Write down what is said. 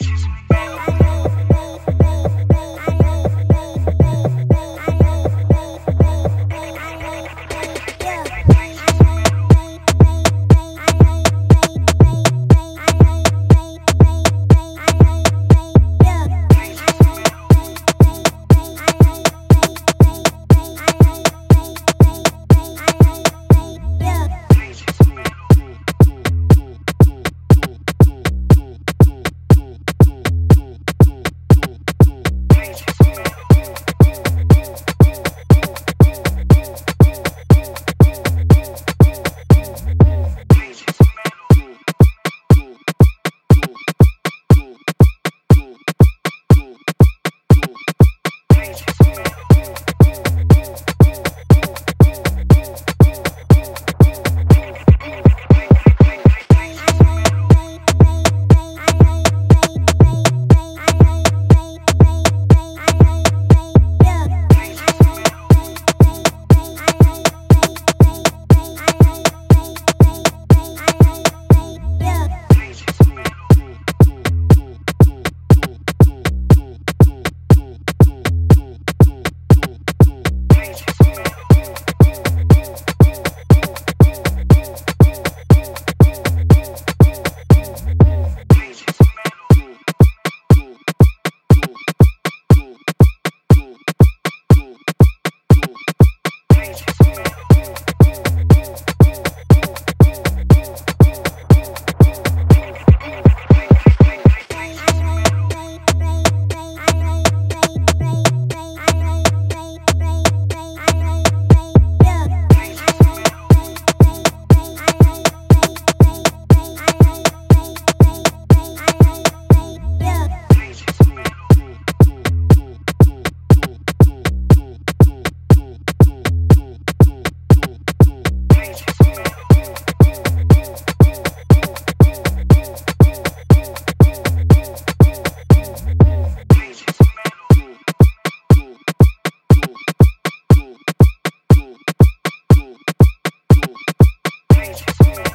relations. Thank you.